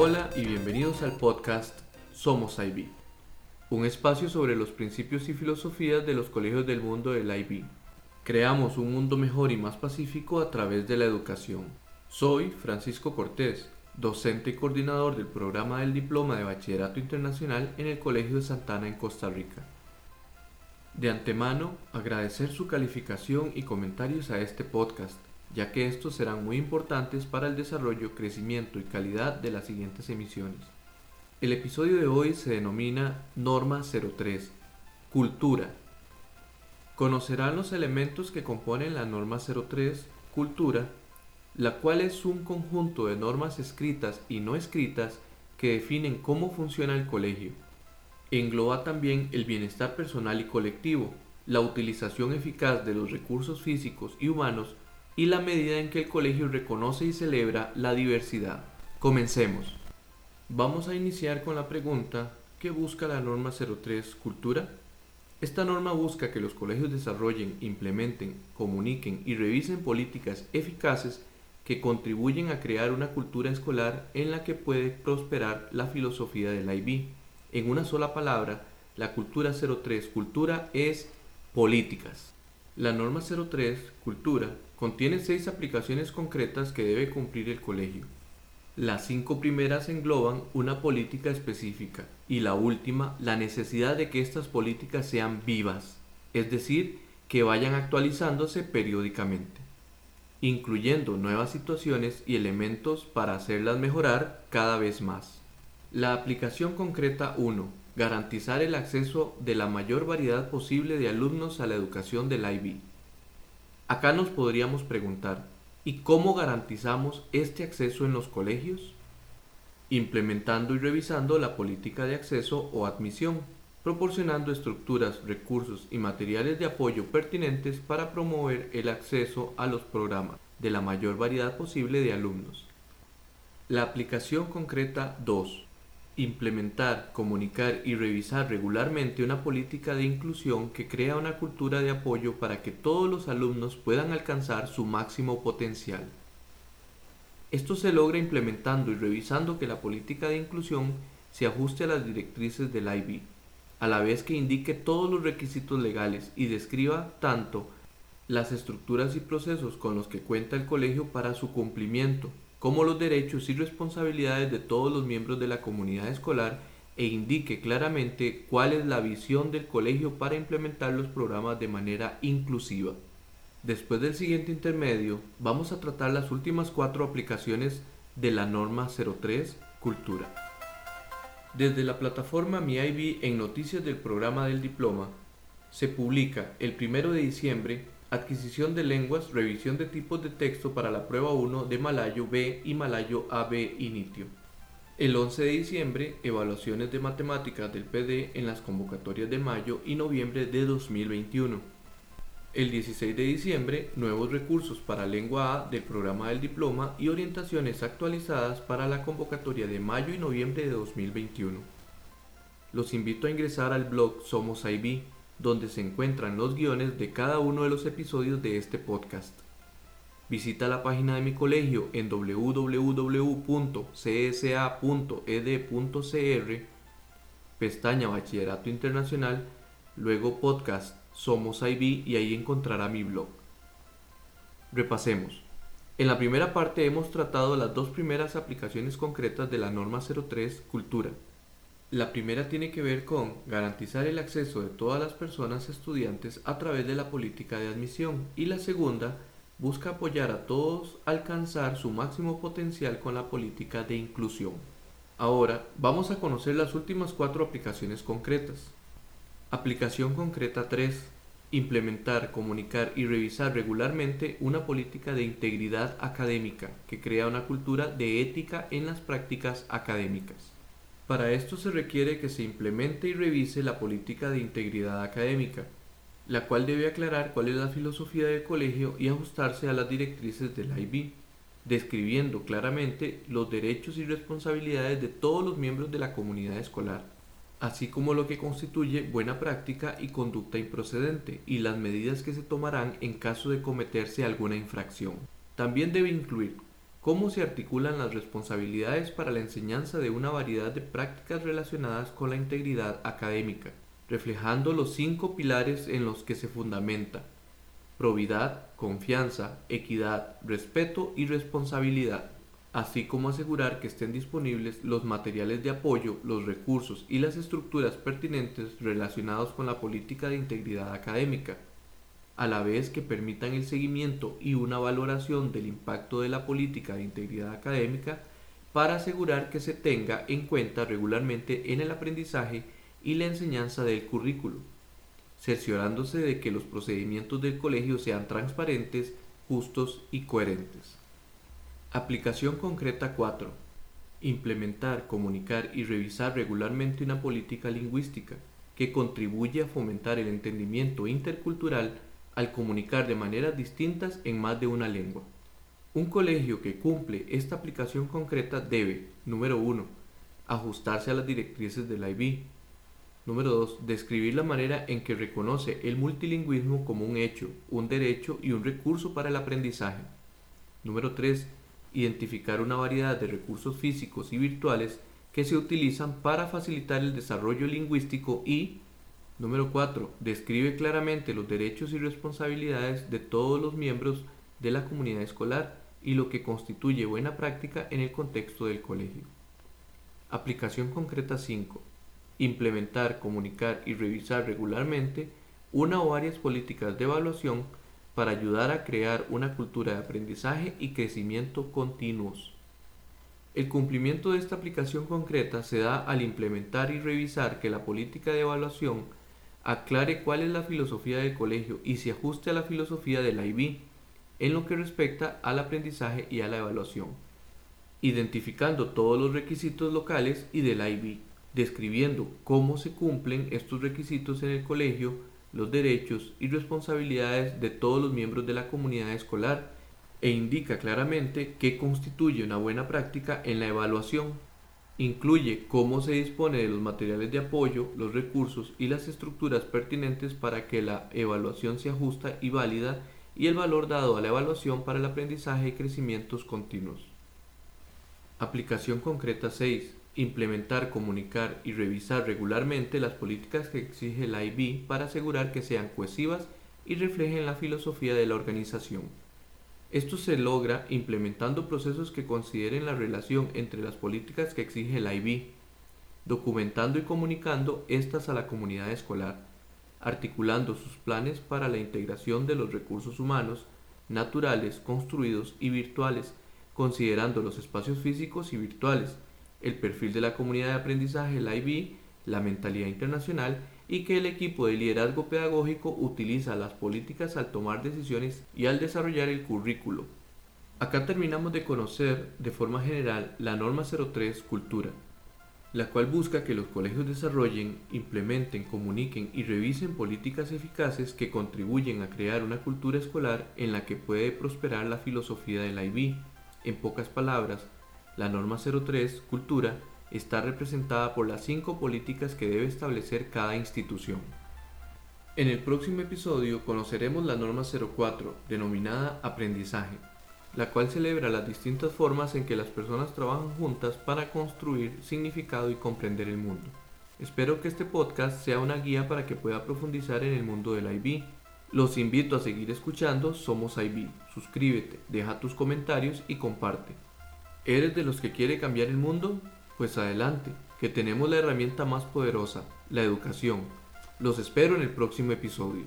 Hola y bienvenidos al podcast Somos IB, un espacio sobre los principios y filosofías de los colegios del mundo del IB. Creamos un mundo mejor y más pacífico a través de la educación. Soy Francisco Cortés, docente y coordinador del programa del Diploma de Bachillerato Internacional en el Colegio de Santana en Costa Rica. De antemano, agradecer su calificación y comentarios a este podcast ya que estos serán muy importantes para el desarrollo, crecimiento y calidad de las siguientes emisiones. El episodio de hoy se denomina Norma 03, Cultura. Conocerán los elementos que componen la Norma 03, Cultura, la cual es un conjunto de normas escritas y no escritas que definen cómo funciona el colegio. Engloba también el bienestar personal y colectivo, la utilización eficaz de los recursos físicos y humanos y la medida en que el colegio reconoce y celebra la diversidad. Comencemos. Vamos a iniciar con la pregunta ¿qué busca la norma 03 Cultura? Esta norma busca que los colegios desarrollen, implementen, comuniquen y revisen políticas eficaces que contribuyen a crear una cultura escolar en la que puede prosperar la filosofía del IB. En una sola palabra, la cultura 03 Cultura es políticas. La norma 03 Cultura contiene seis aplicaciones concretas que debe cumplir el colegio. Las cinco primeras engloban una política específica y la última la necesidad de que estas políticas sean vivas, es decir, que vayan actualizándose periódicamente, incluyendo nuevas situaciones y elementos para hacerlas mejorar cada vez más. La aplicación concreta 1. Garantizar el acceso de la mayor variedad posible de alumnos a la educación del IB. Acá nos podríamos preguntar, ¿y cómo garantizamos este acceso en los colegios? Implementando y revisando la política de acceso o admisión, proporcionando estructuras, recursos y materiales de apoyo pertinentes para promover el acceso a los programas de la mayor variedad posible de alumnos. La aplicación concreta 2 implementar, comunicar y revisar regularmente una política de inclusión que crea una cultura de apoyo para que todos los alumnos puedan alcanzar su máximo potencial. Esto se logra implementando y revisando que la política de inclusión se ajuste a las directrices del IB, a la vez que indique todos los requisitos legales y describa tanto las estructuras y procesos con los que cuenta el colegio para su cumplimiento, como los derechos y responsabilidades de todos los miembros de la comunidad escolar e indique claramente cuál es la visión del colegio para implementar los programas de manera inclusiva. Después del siguiente intermedio, vamos a tratar las últimas cuatro aplicaciones de la norma 03 Cultura. Desde la plataforma MiIB en noticias del programa del diploma, se publica el 1 de diciembre Adquisición de lenguas, revisión de tipos de texto para la prueba 1 de Malayo B y Malayo AB Initio. El 11 de diciembre, evaluaciones de matemáticas del PD en las convocatorias de mayo y noviembre de 2021. El 16 de diciembre, nuevos recursos para lengua A del programa del diploma y orientaciones actualizadas para la convocatoria de mayo y noviembre de 2021. Los invito a ingresar al blog Somos IB donde se encuentran los guiones de cada uno de los episodios de este podcast. Visita la página de mi colegio en www.csa.ed.cr, pestaña Bachillerato Internacional, luego podcast Somos IB y ahí encontrará mi blog. Repasemos. En la primera parte hemos tratado las dos primeras aplicaciones concretas de la norma 03 Cultura la primera tiene que ver con garantizar el acceso de todas las personas estudiantes a través de la política de admisión y la segunda busca apoyar a todos a alcanzar su máximo potencial con la política de inclusión. Ahora vamos a conocer las últimas cuatro aplicaciones concretas. Aplicación concreta 3. Implementar, comunicar y revisar regularmente una política de integridad académica que crea una cultura de ética en las prácticas académicas. Para esto se requiere que se implemente y revise la política de integridad académica, la cual debe aclarar cuál es la filosofía del colegio y ajustarse a las directrices del IB, describiendo claramente los derechos y responsabilidades de todos los miembros de la comunidad escolar, así como lo que constituye buena práctica y conducta improcedente y las medidas que se tomarán en caso de cometerse alguna infracción. También debe incluir cómo se articulan las responsabilidades para la enseñanza de una variedad de prácticas relacionadas con la integridad académica, reflejando los cinco pilares en los que se fundamenta probidad, confianza, equidad, respeto y responsabilidad, así como asegurar que estén disponibles los materiales de apoyo, los recursos y las estructuras pertinentes relacionados con la política de integridad académica, a la vez que permitan el seguimiento y una valoración del impacto de la política de integridad académica para asegurar que se tenga en cuenta regularmente en el aprendizaje y la enseñanza del currículo cerciorándose de que los procedimientos del colegio sean transparentes, justos y coherentes. Aplicación concreta 4. Implementar, comunicar y revisar regularmente una política lingüística que contribuye a fomentar el entendimiento intercultural al comunicar de maneras distintas en más de una lengua. Un colegio que cumple esta aplicación concreta debe, número 1, ajustarse a las directrices del IB, Número 2. Describir la manera en que reconoce el multilingüismo como un hecho, un derecho y un recurso para el aprendizaje. Número 3. Identificar una variedad de recursos físicos y virtuales que se utilizan para facilitar el desarrollo lingüístico y Número 4. Describe claramente los derechos y responsabilidades de todos los miembros de la comunidad escolar y lo que constituye buena práctica en el contexto del colegio. Aplicación concreta 5 implementar, comunicar y revisar regularmente una o varias políticas de evaluación para ayudar a crear una cultura de aprendizaje y crecimiento continuos. El cumplimiento de esta aplicación concreta se da al implementar y revisar que la política de evaluación aclare cuál es la filosofía del colegio y se ajuste a la filosofía del IB en lo que respecta al aprendizaje y a la evaluación, identificando todos los requisitos locales y del IB describiendo cómo se cumplen estos requisitos en el colegio, los derechos y responsabilidades de todos los miembros de la comunidad escolar e indica claramente qué constituye una buena práctica en la evaluación. Incluye cómo se dispone de los materiales de apoyo, los recursos y las estructuras pertinentes para que la evaluación sea justa y válida y el valor dado a la evaluación para el aprendizaje y crecimientos continuos. Aplicación concreta 6 implementar, comunicar y revisar regularmente las políticas que exige la IB para asegurar que sean cohesivas y reflejen la filosofía de la organización. Esto se logra implementando procesos que consideren la relación entre las políticas que exige la IB, documentando y comunicando estas a la comunidad escolar, articulando sus planes para la integración de los recursos humanos, naturales, construidos y virtuales, considerando los espacios físicos y virtuales, el perfil de la comunidad de aprendizaje, la IB, la mentalidad internacional y que el equipo de liderazgo pedagógico utiliza las políticas al tomar decisiones y al desarrollar el currículo. Acá terminamos de conocer de forma general la norma 03 Cultura, la cual busca que los colegios desarrollen, implementen, comuniquen y revisen políticas eficaces que contribuyen a crear una cultura escolar en la que puede prosperar la filosofía del IB. En pocas palabras, la norma 03, Cultura, está representada por las cinco políticas que debe establecer cada institución. En el próximo episodio conoceremos la norma 04, denominada Aprendizaje, la cual celebra las distintas formas en que las personas trabajan juntas para construir significado y comprender el mundo. Espero que este podcast sea una guía para que pueda profundizar en el mundo del IB. Los invito a seguir escuchando Somos IB. Suscríbete, deja tus comentarios y comparte. ¿Eres de los que quiere cambiar el mundo? Pues adelante, que tenemos la herramienta más poderosa, la educación. Los espero en el próximo episodio.